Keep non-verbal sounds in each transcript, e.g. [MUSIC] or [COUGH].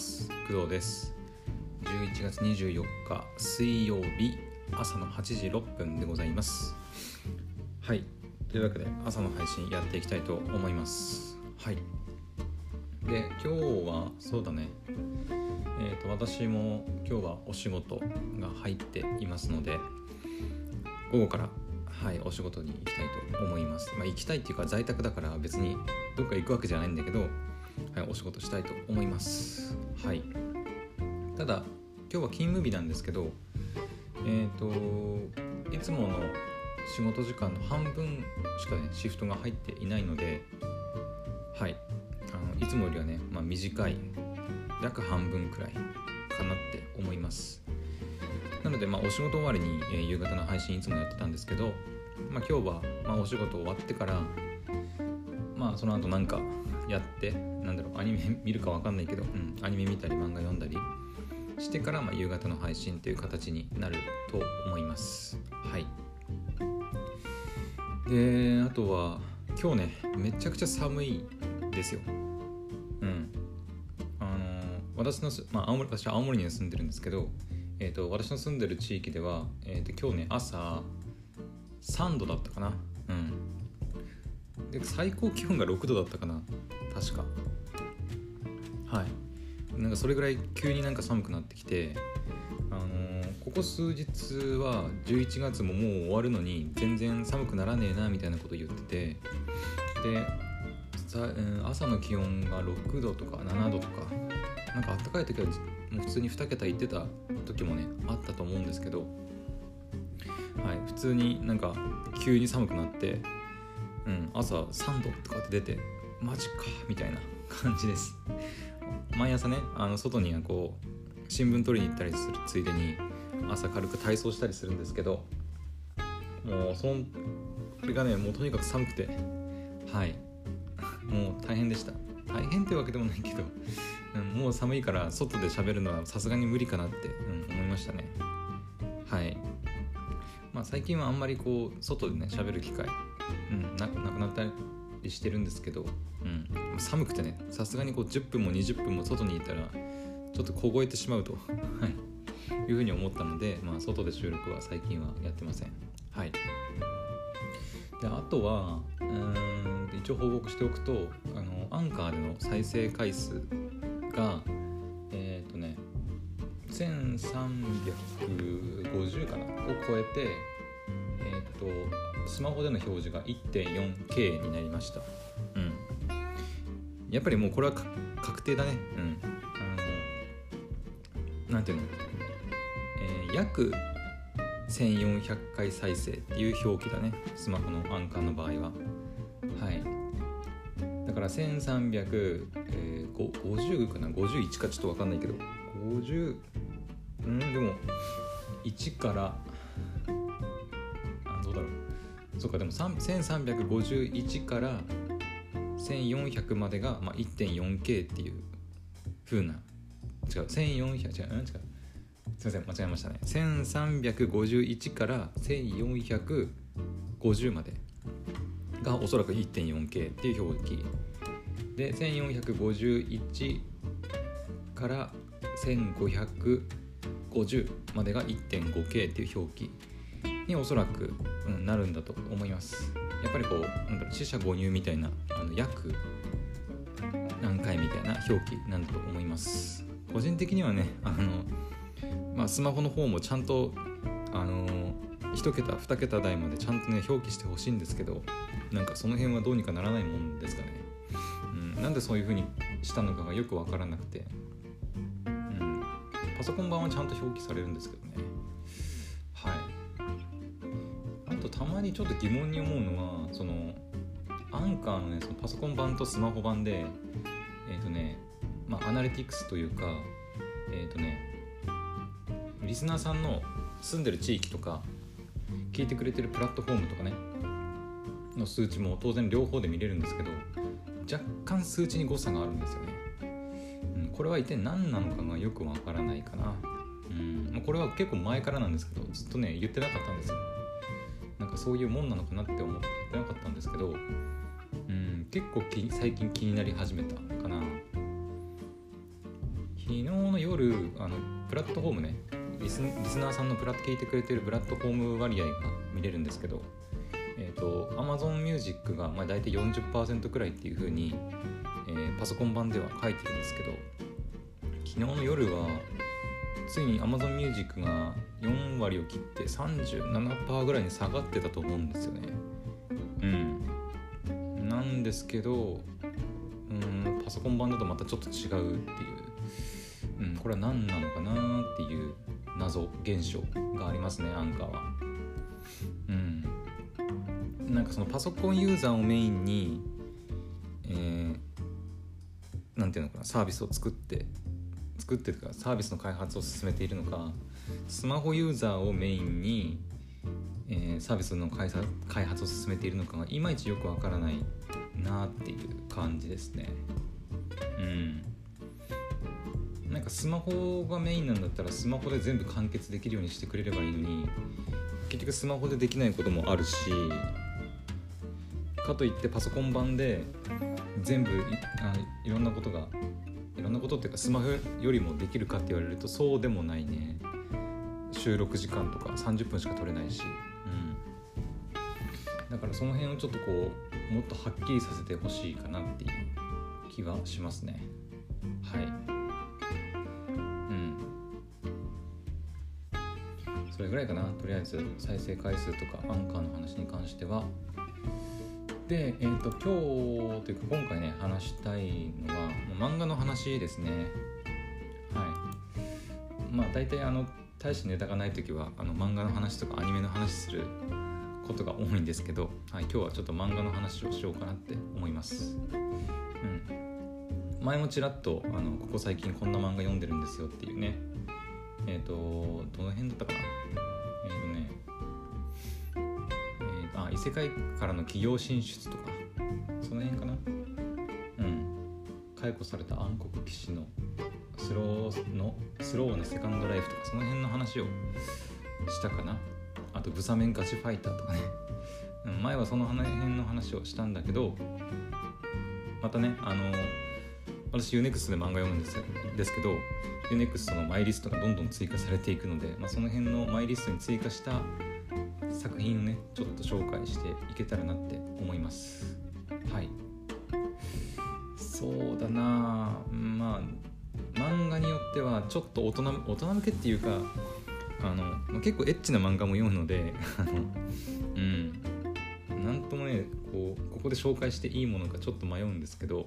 ます。工藤です。11月24日水曜日朝の8時6分でございます。はい。というわけで朝の配信やっていきたいと思います。はい。で今日はそうだね。えーと私も今日はお仕事が入っていますので午後からはいお仕事に行きたいと思います。まあ行きたいっていうか在宅だから別にどっか行くわけじゃないんだけどはい、お仕事したいと思います。はい。ただ、今日は勤務日なんですけど、えっ、と、いつもの仕事時間の半分しかね、シフトが入っていないので、はい。あのいつもよりはね、まあ、短い、約半分くらいかなって思います。なので、まあ、お仕事終わりに、えー夕方の配信いつもやってたんですけど、まあ、今日は、まあ、お仕事終わってから、まあ、その後なんかやってなんだろうアニメ見るかわかんないけど、うん、アニメ見たり漫画読んだりしてから、まあ、夕方の配信という形になると思います。はい。であとは今日ねめちゃくちゃ寒いですよ。うん。あの私の、まあ、青森私は青森に住んでるんですけど、えー、と私の住んでる地域では、えー、と今日ね朝3度だったかな。うん。で最高気温が6度だったかな。確か。はい。なんかそれぐらい急になんか寒くなってきてあのーここ数日は11月ももう終わるのに全然寒くならねえなみたいなこと言っててで、朝の気温が6度とか7度とかなんか暖かい時はもう普通に2桁いってた時もねあったと思うんですけどはい普通になんか急に寒くなってうん、朝3度とかって出てマジかみたいな感じです。毎朝ねあの外にはこう新聞取りに行ったりするついでに朝軽く体操したりするんですけどもうそんそれがねもうとにかく寒くてはい。[LAUGHS] もう大変でした。大変ってわけでもないけど、うん、もう寒いから外で喋るのはさすがに無理かなって、うん、思いましたね。はい。まあ最近はあんまりこう外でね喋る機会うん、ななくなったりしてるんですけど、うん、寒くてねさすがにこう10分も20分も外にいたらちょっと凍えてしまうと、[LAUGHS] はい、いうふうに思ったので、まあ、外で収録は最近はやってません。はい、であとはうーん一応報告しておくとあのアンカーでの再生回数がえっ、とね1350かなを超えてえっ、とスマホでの表示が 1.4K になりました。うん。やっぱりもうこれは確定だね。うん。あのなんていうの、えー約1400回再生っていう表記だね。スマホのアンカーの場合は。はい。だから1350、えー、かな？51かちょっと分かんないけど。50うん？でも1からそうかでも1351から1400までが、まあ、1.4K っていう風な。違う1400違ううん違う。すいません間違えましたね。1351から1450までがおそらく 1.4K っていう表記。で1451から1550までが 1.5K っていう表記。におそらく、うん、なるんだと思います。やっぱりこうなんだろう四捨五入みたいなあの約何回みたいな表記なんだと思います。個人的にはねあの、まあ、スマホの方もちゃんとあの1桁2桁台までちゃんとね表記してほしいんですけどなんかその辺はどうにかならないもんですかね、うん、なんでそういう風にしたのかがよくわからなくて、うん、パソコン版はちゃんと表記されるんですけどね。たまにちょっと疑問に思うのはそのアンカーのねそのパソコン版とスマホ版でえっ、とねまあアナリティクスというかえっ、とねリスナーさんの住んでる地域とか聞いてくれてるプラットフォームとかねの数値も当然両方で見れるんですけど若干数値に誤差があるんですよね、うん、これは一体何なのかがよくわからないかな。うんこれは結構前からなんですけどずっとね言ってなかったんですよ。かそういうもんなのかなって思ってなかったんですけど、うん、結構最近気になり始めたかな。昨日の夜あのプラットフォームねリスリスナーさんのプラット聞いてくれてるプラットフォーム割合が見れるんですけどえっ、ー、と Amazon Music がまあ大体40%くらいっていう風に、えー、パソコン版では書いてるんですけど昨日の夜はついに Amazon Music が4割を切って37%ぐらいに下がってたと思うんですよね。うん。なんですけどうんパソコン版だとまたちょっと違うっていう、うん、これは何なのかなっていう謎現象がありますねアンカーは。うん。なんかそのパソコンユーザーをメインにえー、なんていうのかなサービスを作って作ってるかサービスの開発を進めているのかスマホユーザーをメインに、えー、サービスの開発を進めているのかがいまいちよくわからないなっていう感じですね。うん。なんかスマホがメインなんだったらスマホで全部完結できるようにしてくれればいいのに結局スマホでできないこともあるしかといってパソコン版で全部いあいろんなことがいろんなことっていうかスマホよりもできるかって言われるとそうでもないね。収録時間とか30分しか取れないし、うん、だからその辺をちょっとこうもっとはっきりさせてほしいかなっていう気がしますね。はい。うん。それぐらいかな。とりあえず再生回数とかアンカーの話に関しては。で、えーと、今日というか今回ね話したいのは漫画の話ですね。はい。まあ大体あの大してネタがない時はあの漫画の話とかアニメの話することが多いんですけど、はい、今日はちょっと漫画の話をしようかなって思います。うん。前もちらっとあのここ最近こんな漫画読んでるんですよっていうね。えっ、ー、とどの辺だったかな？えっ、ー、とね異世界からの企業進出とかその辺かな？うん。解雇された暗黒騎士のスローのスローなセカンドライフとかその辺の話をしたかな。あとブサメンガチファイターとかね、前はその辺の話をしたんだけどまたねあの私 UNEXT で漫画読むんですですけど UNEXT のマイリストがどんどん追加されていくので、まあ、その辺のマイリストに追加した作品をねちょっと紹介していけたらなって思います。はい。そうだなまあ漫画によってはちょっと大人大人向けっていうかあの、ま、結構エッチな漫画も読むので [LAUGHS] うん。なんともねこうここで紹介していいものかちょっと迷うんですけど、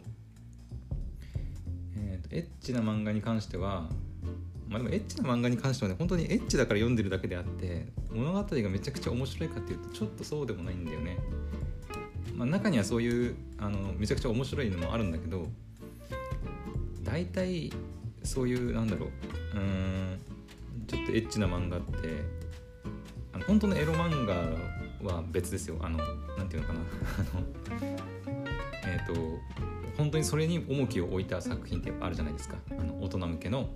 えーとエッチな漫画に関してはまあでもエッチな漫画に関してはね本当にエッチだから読んでるだけであって物語がめちゃくちゃ面白いかっていうとちょっとそうでもないんだよね、まあ、中にはそういうあのめちゃくちゃ面白いのもあるんだけど大体そういうなんだろう。うん。ちょっとエッチな漫画ってあの本当のエロ漫画は別ですよ。あのなんていうのかな。[LAUGHS] あのえっ、ー、と本当にそれに重きを置いた作品ってやっぱあるじゃないですか。あの大人向けの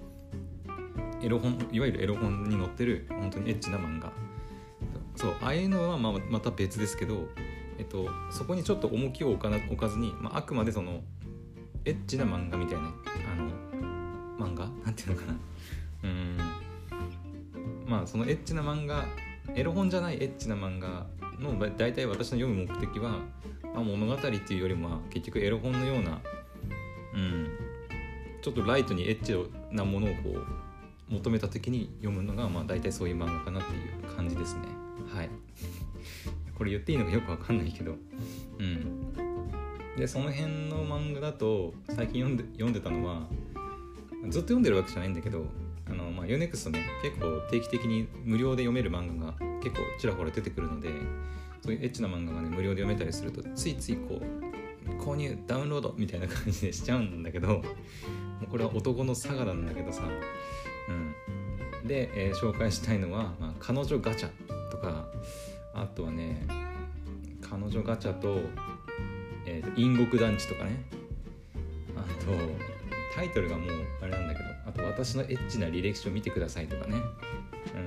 エロ本いわゆるエロ本に載ってる本当にエッチな漫画。そうああいうのはまあまた別ですけど、えっと、そこにちょっと重きを置かな置かずに、まあ、あくまでそのエッチな漫画みたいなあの漫画？なんていうのかな？うん。まあそのエッチな漫画エロ本じゃないエッチな漫画の大体私の読む目的は、まあ、物語っていうよりも結局エロ本のようなうん。ちょっとライトにエッチなものをこう求めた時に読むのがまあ大体そういう漫画かなっていう感じですね。はい。これ言っていいのかよくわかんないけど。うん。でその辺の漫画だと最近読んで読んでたのはずっと読んでるわけじゃないんだけどあの、まあ、UNEXT ね結構定期的に無料で読める漫画が結構ちらほら出てくるのでそういうエッチな漫画がね無料で読めたりするとついついこう購入ダウンロードみたいな感じでしちゃうんだけどもうこれは男の差がなんだけどさ。うん、で、えー、紹介したいのは、まあ、彼女ガチャとかあとはね彼女ガチャと,、えーと、陰国団地とかね。あとタイトルがもうあれなんだけどあと私のエッチな履歴書見てくださいとかね、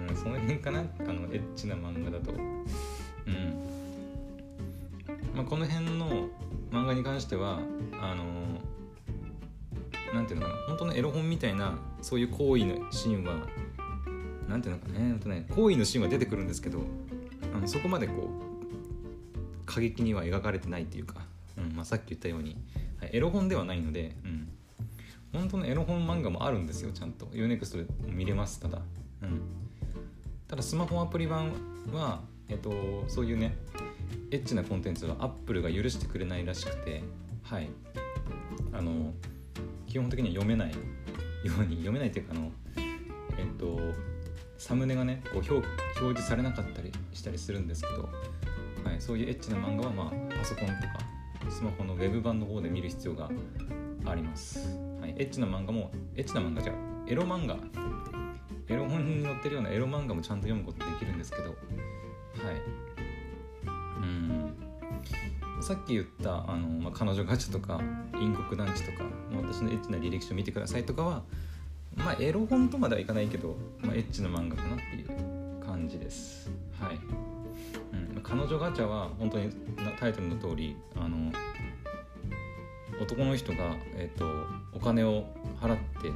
うん、その辺かな？あのエッチな漫画だと。うん。まあこの辺の漫画に関してはあのなんていうのかな？本当のエロ本みたいなそういう行為のシーンはなんていうのかね？本当ね行為のシーンは出てくるんですけどあのそこまでこう過激には描かれてないっていうか、うんまあ、さっき言ったように、はい、エロ本ではないので、う、本当のエロ本漫画もあるんですよちゃんと。UNEXT で見れますただ、うん、ただスマホアプリ版は、えっと、そういうねエッチなコンテンツは Apple が許してくれないらしくてはい。あの基本的には読めないように読めないっていうかあのえっとサムネがねこう表示されなかったりしたりするんですけど、はい、そういうエッチな漫画は、まあ、パソコンとかスマホのウェブ版の方で見る必要があります、エッチな漫画もエッチな漫画じゃエロ漫画。エロ本に載ってるようなエロ漫画もちゃんと読むことできるんですけど。はい。うん。さっき言ったあの、まあ、彼女ガチャとか陰国団地とか私のエッチな履歴書見てくださいとかはまあエロ本とまではいかないけど、まあ、エッチな漫画かなっていう感じです。はい、うん、彼女ガチャは本当にタイトルの通りあの男の人が、えーと、お金を払って、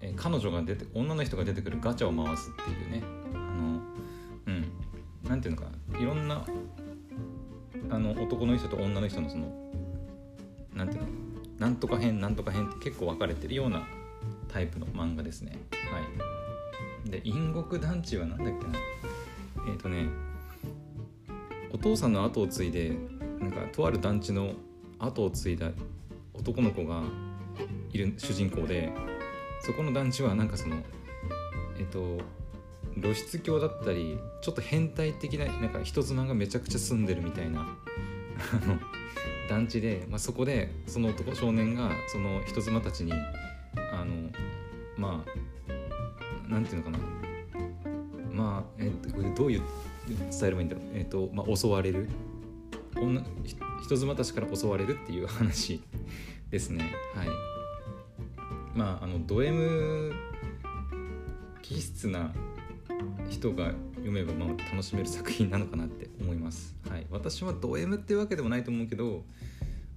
えー、彼女が出て女の人が出てくるガチャを回すっていうね。あのうん。なんていうのかいろんなあの男の人と女の人のそのなんていうのなんとか編なんとか編って結構分かれてるようなタイプの漫画ですね。はい。で陰国団地は何だっけな。えっ、ー、とねお父さんの後を継いでなんかとある団地の後を継いだ男の子がいる主人公でそこの団地はなんかそのえっ、と露出狂だったりちょっと変態的ななんか人妻がめちゃくちゃ住んでるみたいな団地で、まあ、そこでその男少年がその人妻たちにあのまあなんていうのかな。まあ、えっと、これどういう伝えればいいんだろう、えっとまあ、襲われる。女人妻たちから襲われるっていう話。ですね。はい。まああのド M 気質な人が読めばまあ楽しめる作品なのかなって思います、はい、私はド M っていうわけでもないと思うけど、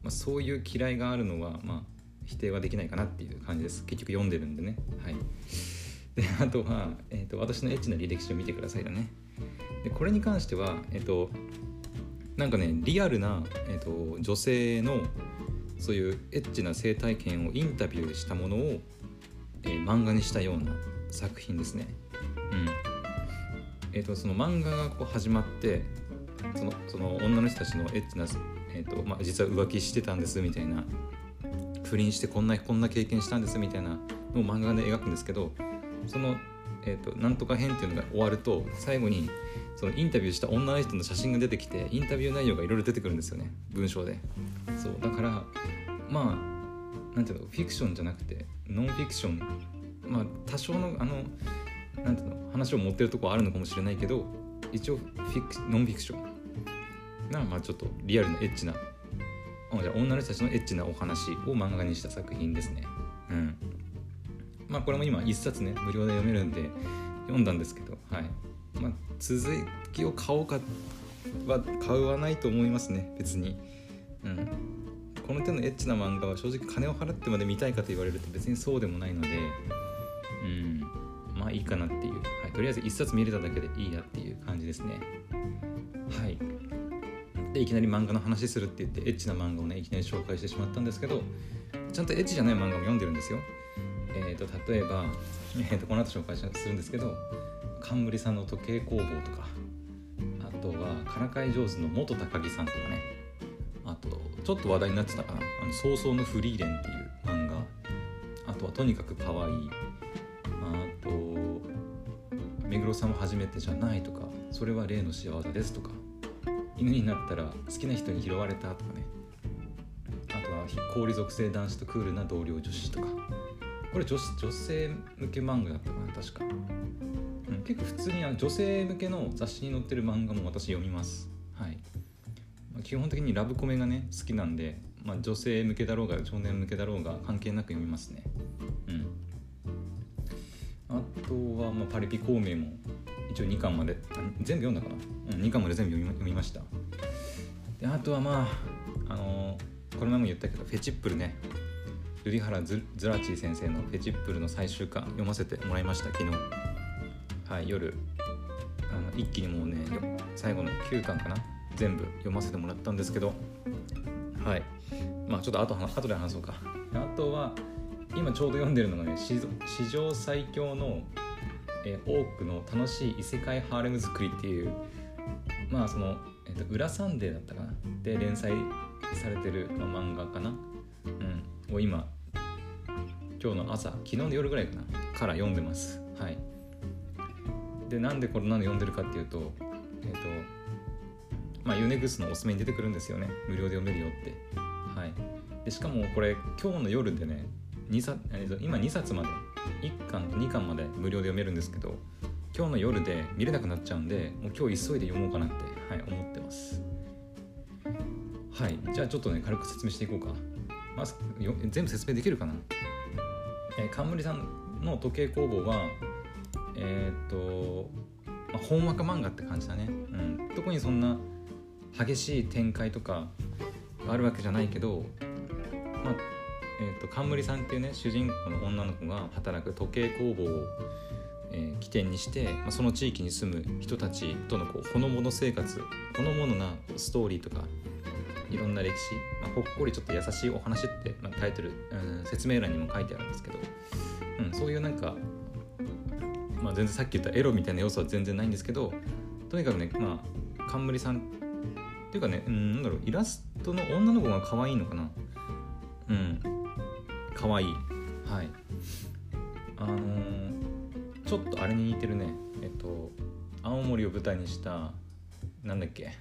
まあ、そういう嫌いがあるのはまあ否定はできないかなっていう感じです。結局読んでるんでね。はい。であとは、えーと、私のエッチな履歴書を見てくださいだね。でこれに関してはえっ、ー、となんかねリアルな、えーと、女性のそういうエッチな性体験をインタビューしたものを、えー、漫画にしたような作品ですね。うん。えーと、その漫画がこう始まってそのその女の人たちのエッチな、えーとまあ、実は浮気してたんですみたいな不倫してこんなこんな経験したんですみたいなのを漫画で描くんですけどその、えーと、なんとか編っていうのが終わると最後にそのインタビューした女の人の写真が出てきてインタビュー内容がいろいろ出てくるんですよね文章で。そうだからまあなんていうのフィクションじゃなくてノンフィクション。まあ多少のあのなんていうの話を持ってるとこはあるのかもしれないけど一応フィクノンフィクション。なまあちょっとリアルなエッチな。あじゃ女の人たちのエッチなお話を漫画にした作品ですね。うん。まあこれも今一冊ね無料で読めるんで読んだんですけどはい。まあ続きを買おうかは買うはないと思いますね別に。うん。この手のエッチな漫画は正直金を払ってまで見たいかと言われると別にそうでもないのでうん。まあいいかなっていう、はい、とりあえず1冊見れただけでいいやっていう感じですね。はい。でいきなり漫画の話するって言ってエッチな漫画をねいきなり紹介してしまったんですけどちゃんとエッチじゃない漫画も読んでるんですよえーと、例えば、えーと、この後紹介するんですけど冠さんの時計工房とかあとはからかい上手の元高木さんとかね。あとちょっと話題になってたかな「あの早々のフリーレン」っていう漫画。あとはとにかく可愛い。あと目黒さんも初めてじゃないとかそれは例の幸せですとか。犬になったら好きな人に拾われたとかね。あとは氷属性男子とクールな同僚女子とか。これ女女性向け漫画だったかな確か、うん、結構普通に女性向けの雑誌に載ってる漫画も私読みます。はい、まあ、基本的にラブコメがね好きなんで、まあ、女性向けだろうが少年向けだろうが関係なく読みますね。うん。あとは、まあ、パリピ孔明も一応2巻まで全部読んだかな、うん、2巻まで全部読み読みました。であとはまああのー、この前も言ったけどフェチップルね。ルリハラ・ズズラチー先生の「フェチップル」の最終巻読ませてもらいました昨日。はい夜。あの一気にもうね最後の9巻かな全部読ませてもらったんですけど。はい。まあちょっと後後で話そうか。あとは今ちょうど読んでるのがね史上最強の、えー、多くの楽しい異世界ハーレム作りっていうまあその、えーと、裏サンデーだったかな。で連載されてる、まあ、漫画かな、うん、を今今日の朝昨日の夜ぐらいかなから読んでます。はい。でなんでこれ何で読んでるかっていうとえっ、ー、とまあユネグスのおすすめに出てくるんですよね。無料で読めるよって。はい。でしかもこれ今日の夜でね2冊今2冊まで1巻と2巻まで無料で読めるんですけど今日の夜で見れなくなっちゃうんでもう今日急いで読もうかなって、はい、思ってます。はい。じゃあちょっとね軽く説明していこうか。まず全部説明できるかな？えー、冠さんの時計工房はえー、っと、まあ、本若漫画って感じだね、うん、特にそんな激しい展開とかがあるわけじゃないけどまあえーと、冠さんっていうね主人公の女の子が働く時計工房を、えー、起点にして、まあ、その地域に住む人たちとのこうほのぼの生活ほのぼのなストーリーとかいろんな歴史、まあ、ほっこりちょっと優しいお話って、まあ、タイトル、うん、説明欄にも書いてあるんですけど、うん、そういうなんか、まあ、全然さっき言ったエロみたいな要素は全然ないんですけどとにかくね、まあ、冠さんっていうかね、うん、なんだろうイラストの女の子が可愛いのかな。うんかわいい。はい。あのー、ちょっとあれに似てるね。えっと青森を舞台にしたなんだっけ。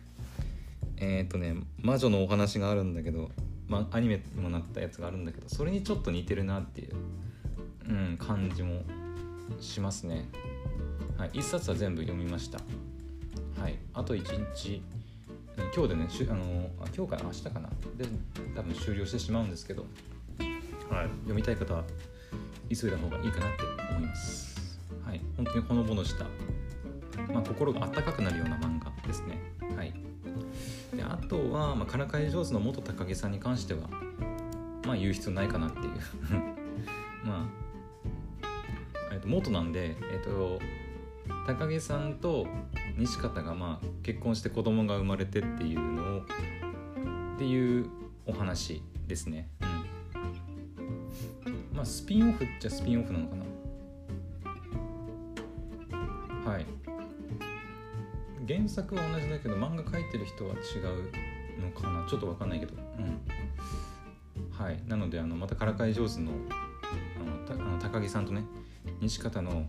えー、っとね魔女のお話があるんだけど、まあ、アニメにもなったやつがあるんだけどそれにちょっと似てるなっていう、うん、感じもしますね。はい1冊は全部読みました。はいあと1日今日でねしあの今日かな明日かな。で多分終了してしまうんですけどはい、読みたい方は急いだ方がいいかなって思います。はい、本当にほのぼのした、まあ、心が温かくなるような漫画とは、まあ、からかい上手の元高木さんに関しては、まあ、言う必要ないかなっていう。[LAUGHS] まあ、えっと、元なんで、えっと、高木さんと西方がまあ結婚して子供が生まれてっていうのをっていうお話ですね。まあスピンオフっちゃスピンオフなのかな。はい。原作は同じだけど漫画描いてる人は違うのかな？ちょっと分かんないけど。うん。はい。なのであのまたからかい上手のあのあの高木さんとね西方の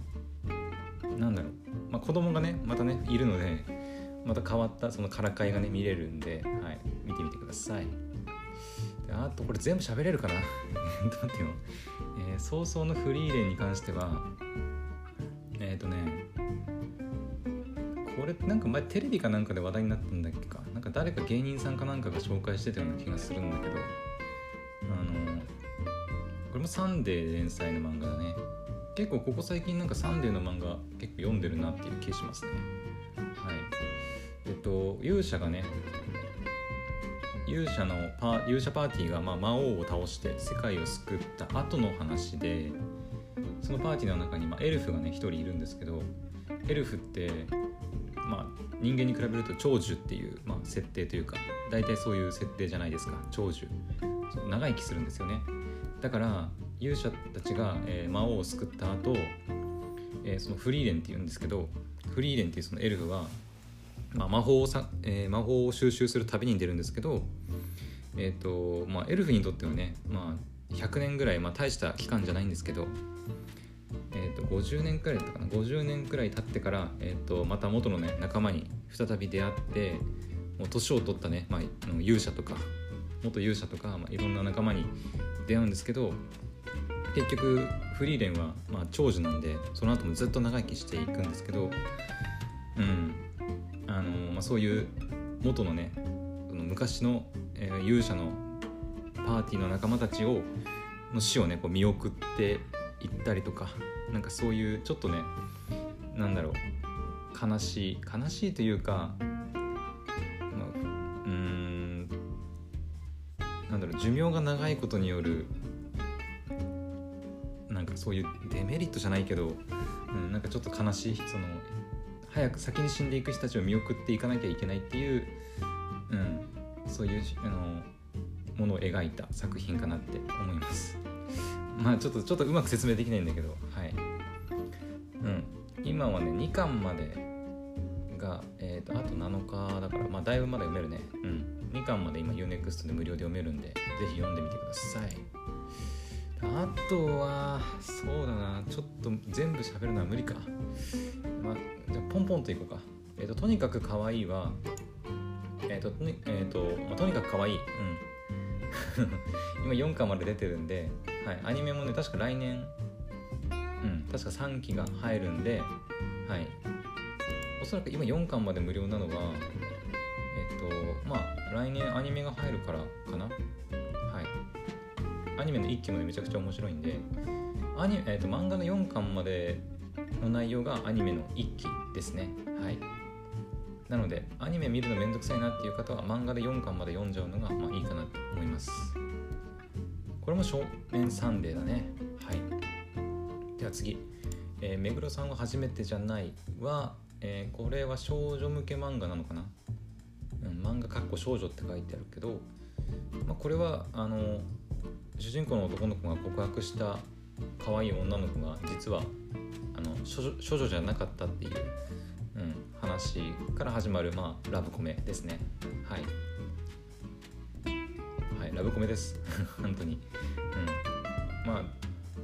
なんだろう、まあ、子供がねまたねいるのでまた変わったそのからかいがね見れるんで、はい、見てみてください。であとこれ全部喋れるかな？どうっていうの？えー、葬送のフリーレンに関してはれなんか前テレビかなんかで話題になったんだっけか。なんか誰か芸人さんかなんかが紹介してたような気がするんだけど。あのこれもサンデー連載の漫画だね。結構ここ最近なんかサンデーの漫画結構読んでるなっていう気しますね。はい。えっと勇者がね勇者のパ勇者パーティーがまあ魔王を倒して世界を救った後の話でそのパーティーの中にまエルフがね一人いるんですけどエルフってまあ人間に比べると長寿っていう、まあ、設定というか大体そういう設定じゃないですか。長寿。長生きするんですよね。だから勇者たちが、えー、魔王を救った後、えー、そのフリーレンっていうんですけどフリーレンっていうそのエルフはまあ、魔法をさ、えー、魔法を収集する旅に出るんですけど、えーとまあ、エルフにとってはね、まあ、100年ぐらい、まあ、大した期間じゃないんですけど、えー、と50年くらいだったかな？50年くらい経ってから、えー、とまた元の、ね、仲間に再び出会ってもう年を取ったね、まあ、勇者とか元勇者とか、まあ、いろんな仲間に出会うんですけど結局フリーレンは、まあ、長寿なんでその後もずっと長生きしていくんですけどうん。あのまあ、そういう元のねその昔の、えー、勇者のパーティーの仲間たちをの死をねこう見送っていったりとかなんかそういうちょっとねなんだろう悲しい悲しいというか、まあ、うんなんだろう寿命が長いことによるなんかそういうデメリットじゃないけど、うん、なんかちょっと悲しいその早く先に死んでいく人たちを見送っていかなきゃいけないっていう、うん、そういうあのものを描いた作品かなって思います。まあちょっとちょっとうまく説明できないんだけどはい。うん。今はね2巻までが、えーと、あと7日だからまあだいぶまだ読めるね。うん。2巻まで今 UNEXT で無料で読めるんでぜひ読んでみてください。あとはそうだな。ちょっと全部喋るのは無理か。まあじゃあポンポンといこうか。えっ、ー、ととにかく可愛いはえっ、ー、とえーとまあ、とにかく可愛い。うん。[LAUGHS] 今4巻まで出てるんで、はい、アニメもね確か来年うん確か3期が入るんではい。おそらく今4巻まで無料なのはえっとまあ来年アニメが入るからかな。はい。アニメの1期までめちゃくちゃ面白いんでアニ、えっと、漫画の4巻までの内容がアニメの1期ですね。はい。なのでアニメ見るのめんどくさいなっていう方は漫画で4巻まで読んじゃうのがまあいいかなと思います。これも少年サンデーだね。はい。では次、えー、目黒さんは初めてじゃないは、えー、これは少女向け漫画なのかな、うん、漫画かっこ少女って書いてあるけど、まあ、これはあの主人公の男の子が告白した可愛い女の子が実はあの少女じゃなかったっていう話から始まる、まあ、ラブコメですね。はい。いラブコメです。[LAUGHS] 本当に。うん。まあ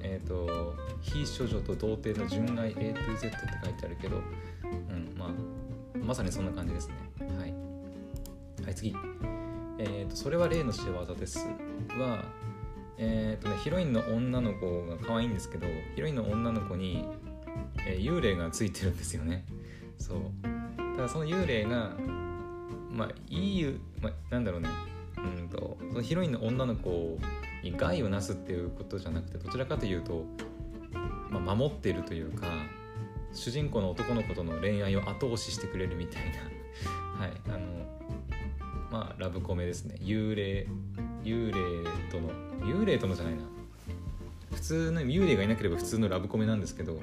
えっ、ー、と非処女と童貞の純愛 A to Z って書いてあるけどうんまあまさにそんな感じですね。はい。はい次。えっ、ー、とそれは例の仕業ですはえっ、ー、とねヒロインの女の子が可愛いんですけどヒロインの女の子に、えー、幽霊がついてるんですよね。そう。ただその幽霊がまあいい、まあ、なんだろうね。そのヒロインの女の子に害をなすっていうことじゃなくてどちらかというと、まあ、守っているというか主人公の男の子との恋愛を後押ししてくれるみたいな。[LAUGHS] はいあのまあラブコメですね。幽霊幽霊との幽霊とのじゃないな。普通の幽霊がいなければ普通のラブコメなんですけど、は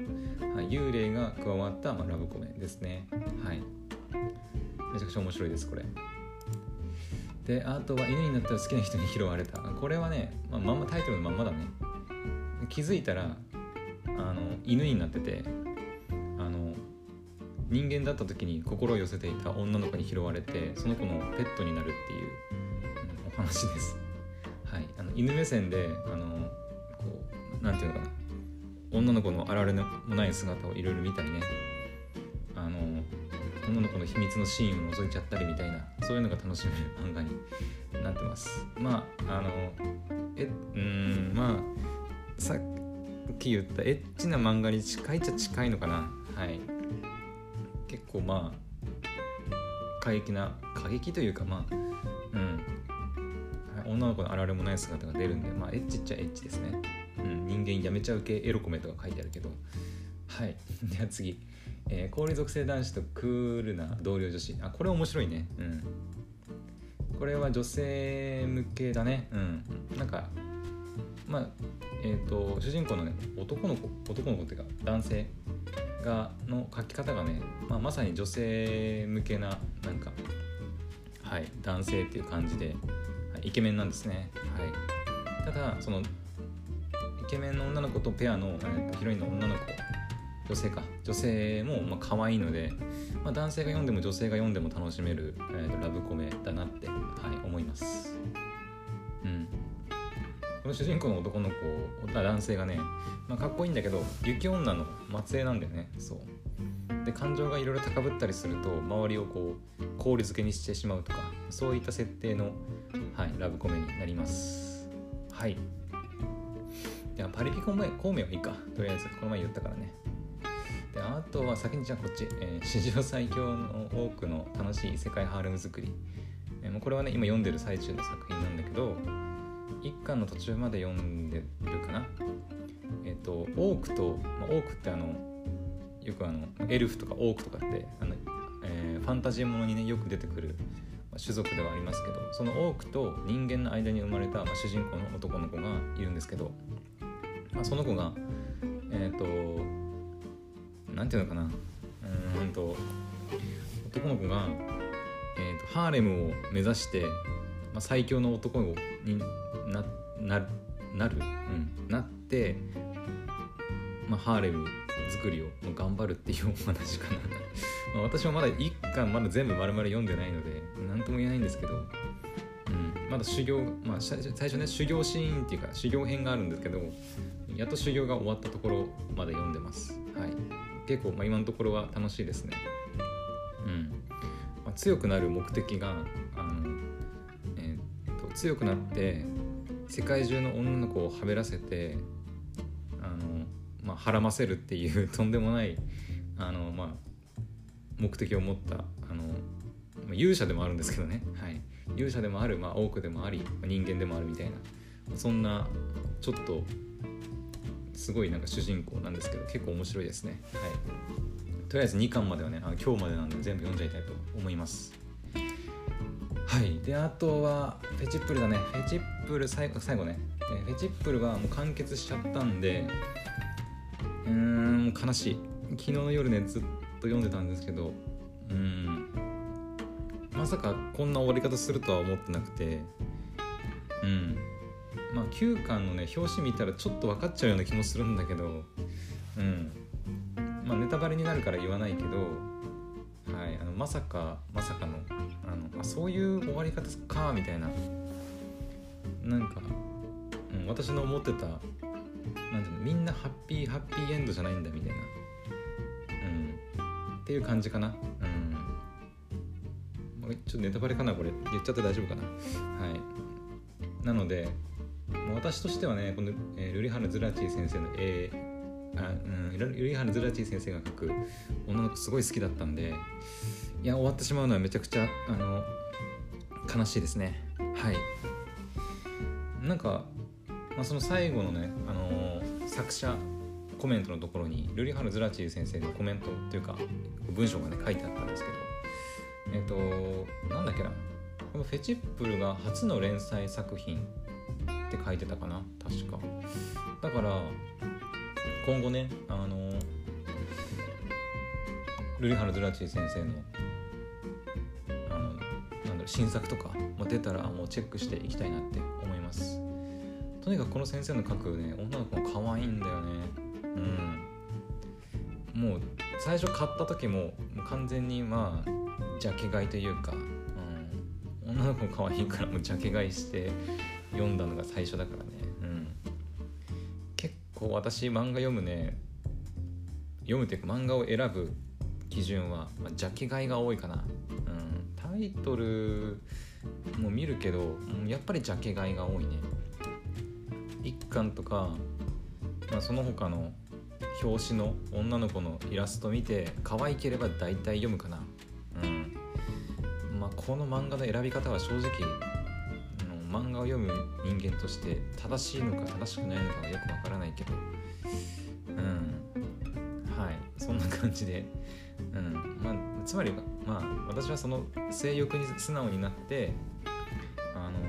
い、幽霊が加わった、まあ、ラブコメですね。はい。めちゃくちゃ面白いですこれ。であとは犬になったら好きな人に拾われた。これはね、まあ、まんまタイトルのまんまだね。気づいたらあの犬になっててあの人間だった時に心を寄せていた女の子に拾われてその子のペットになるっていう、うん、お話です。はい。あの犬目線であのこうなんていうのかな。女の子のあられのもない姿をいろいろ見たりね。あの女の子の秘密のシーンを覗いちゃったりみたいなそういうのが楽しめる漫画になってます。まああのえうんまあさっき言ったエッチな漫画に近いっちゃ近いのかな。はい。結構まあ過激な過激というかまあうん。女の子のあられもない姿が出るんでまあエッチっちゃエッチですね、うん、人間やめちゃう系エロコメとか書いてあるけど。はい。[LAUGHS] では次。えー、氷属性男子とクールな同僚女子。あこれ面白いね。うん。これは女性向けだね。うん。なんかまあえっ、ー、と主人公のね男の子男の子っていうか男性がの書き方がね、まあ、まさに女性向けななんかはい男性っていう感じで、はい、イケメンなんですね。はい。ただそのイケメンの女の子とペアの、えー、ヒロインの女の子女性か。女性もまあ可愛いので、まあ、男性が読んでも女性が読んでも楽しめる、えー、とラブコメだなって、はい、思います。うん。この主人公の男の子男性がね、まあ、かっこいいんだけど雪女の末裔なんだよね。そう。で感情がいろいろ高ぶったりすると周りをこう氷漬けにしてしまうとかそういった設定の、はい、ラブコメになります。はい。じゃあパリピコメ孔明はいいか。とりあえずこの前言ったからね。であとは先にじゃあこっち、えー、史上最強の多くの楽しい世界ハーレム作り、えー、もうこれはね今読んでる最中の作品なんだけど一巻の途中まで読んでるかな。えっ、ー、とオークと、まあ、オークってあのよくあのエルフとかオークとかってあの、えー、ファンタジーものにねよく出てくるまあ種族ではありますけどそのオークと人間の間に生まれた、まあ、主人公の男の子がいるんですけど、まあ、その子がえっ、ー、となんていうのかな。うんと男の子が、えーと、ハーレムを目指して、まあ、最強の男になななる、うん、なって、まあ、ハーレム作りを頑張るっていうお話かな。[LAUGHS] まあ私もまだ1巻まだ全部丸々読んでないので何とも言えないんですけど、うん、まだ修行、まあ、最初ね修行シーンっていうか修行編があるんですけどやっと修行が終わったところまで読んでます、結構、まあ、今のところは楽しいですね。うん。まあ、強くなる目的があの、えー、と強くなって世界中の女の子をはべらせてあの、まあ、はらませるっていう [LAUGHS] とんでもないあの、まあ、目的を持ったあの、まあ、勇者でもあるんですけどね、はい、勇者でもある、まあ、多くでもあり、まあ、人間でもあるみたいなそんなちょっとすごいなんか主人公なんですけど結構面白いですね。はい。とりあえず2巻まではねあ今日までなんで全部読んじゃいたいと思います。はい。であとはフェチップルだね。フェチップル最後最後ね。フェチップルはもう完結しちゃったんでうーん悲しい。昨日の夜ねずっと読んでたんですけどうん。まさかこんな終わり方するとは思ってなくてうん。まあ9巻のね表紙見たらちょっと分かっちゃうような気もするんだけどうん。まあ、ネタバレになるから言わないけど、はい、あのまさかまさかのあのあそういう終わり方かみたいな。なんか、うん、私の思ってたなんていうのみんなハッピーハッピーエンドじゃないんだみたいな、うん、っていう感じかな。うん。ちょっとネタバレかなこれ。言っちゃって大丈夫かな。はい。なので私としてはねこの、え、ルリハル・ズラチー先生の絵あ、うん、ユリハル・ズラチー先生が描く女の子すごい好きだったんでいや終わってしまうのはめちゃくちゃあの悲しいですね。はい。なんか、まあ、その最後のね、あの作者コメントのところにルリハル・ズラチー先生のコメントというか文章がね書いてあったんですけどえっ、ー、となんだっけな。このフェチップルが初の連載作品って書いてたかな確か。だから今後ねあのルリハル・ドラチー先生のあのなんだろう新作とか出たらもうチェックしていきたいなって思います。とにかくこの先生の描くね女の子も可愛いんだよね。うん。もう最初買った時ももう完全にまあジャケ買いというか、うん、女の子可愛いからもうジャケ買いして読んだのが最初だからね。こう私漫画読むね。読むっていうか漫画を選ぶ基準は、まあ、ジャケ買いが多いかな、うん、タイトルも見るけどやっぱりジャケ買いが多いね。一巻とか、まあ、その他の表紙の女の子のイラスト見て可愛ければ大体読むかな。うん。まあこの漫画の選び方は正直漫画を読む人間として正しいのか正しくないのかはよくわからないけどうん。はい。そんな感じで、うん。まあ、つまりまあ私はその性欲に素直になってあの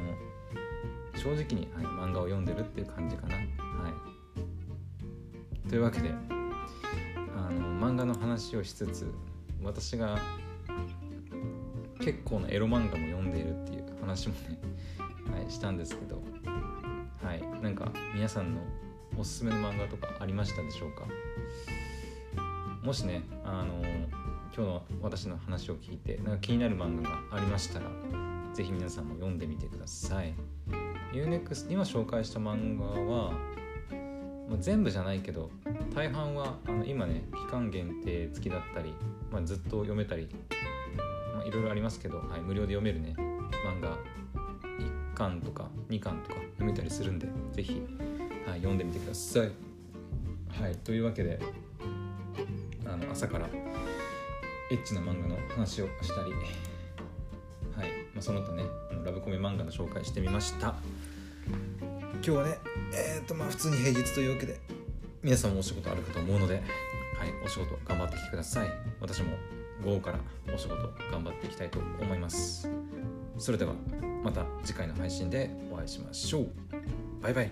正直に、はい、漫画を読んでるっていう感じかな。はい。というわけであの漫画の話をしつつ私が結構なエロ漫画も読んでいるっていう話もね、したんですけど、はい、なんか皆さんのおすすめの漫画とかありましたでしょうか？もしね、あの今日の私の話を聞いてなんか気になる漫画がありましたら是非皆さんも読んでみてください。UNEXT 今紹介した漫画は、まあ、全部じゃないけど大半はあの今ね期間限定付きだったり、まあ、ずっと読めたりいろいろありますけど、はい、無料で読めるね漫画。巻とか2巻とか読めたりするんで是非、はい、読んでみてください。はい、というわけであの朝からエッチな漫画の話をしたり、はいまあ、その他ねラブコメ漫画の紹介してみました。今日はねえっ、ー、とまあ普通に平日というわけで皆さんもお仕事あるかと思うので、はい、お仕事頑張ってきてください。私も午後からお仕事頑張っていきたいと思います。それではまた次回の配信でお会いしましょう。バイバイ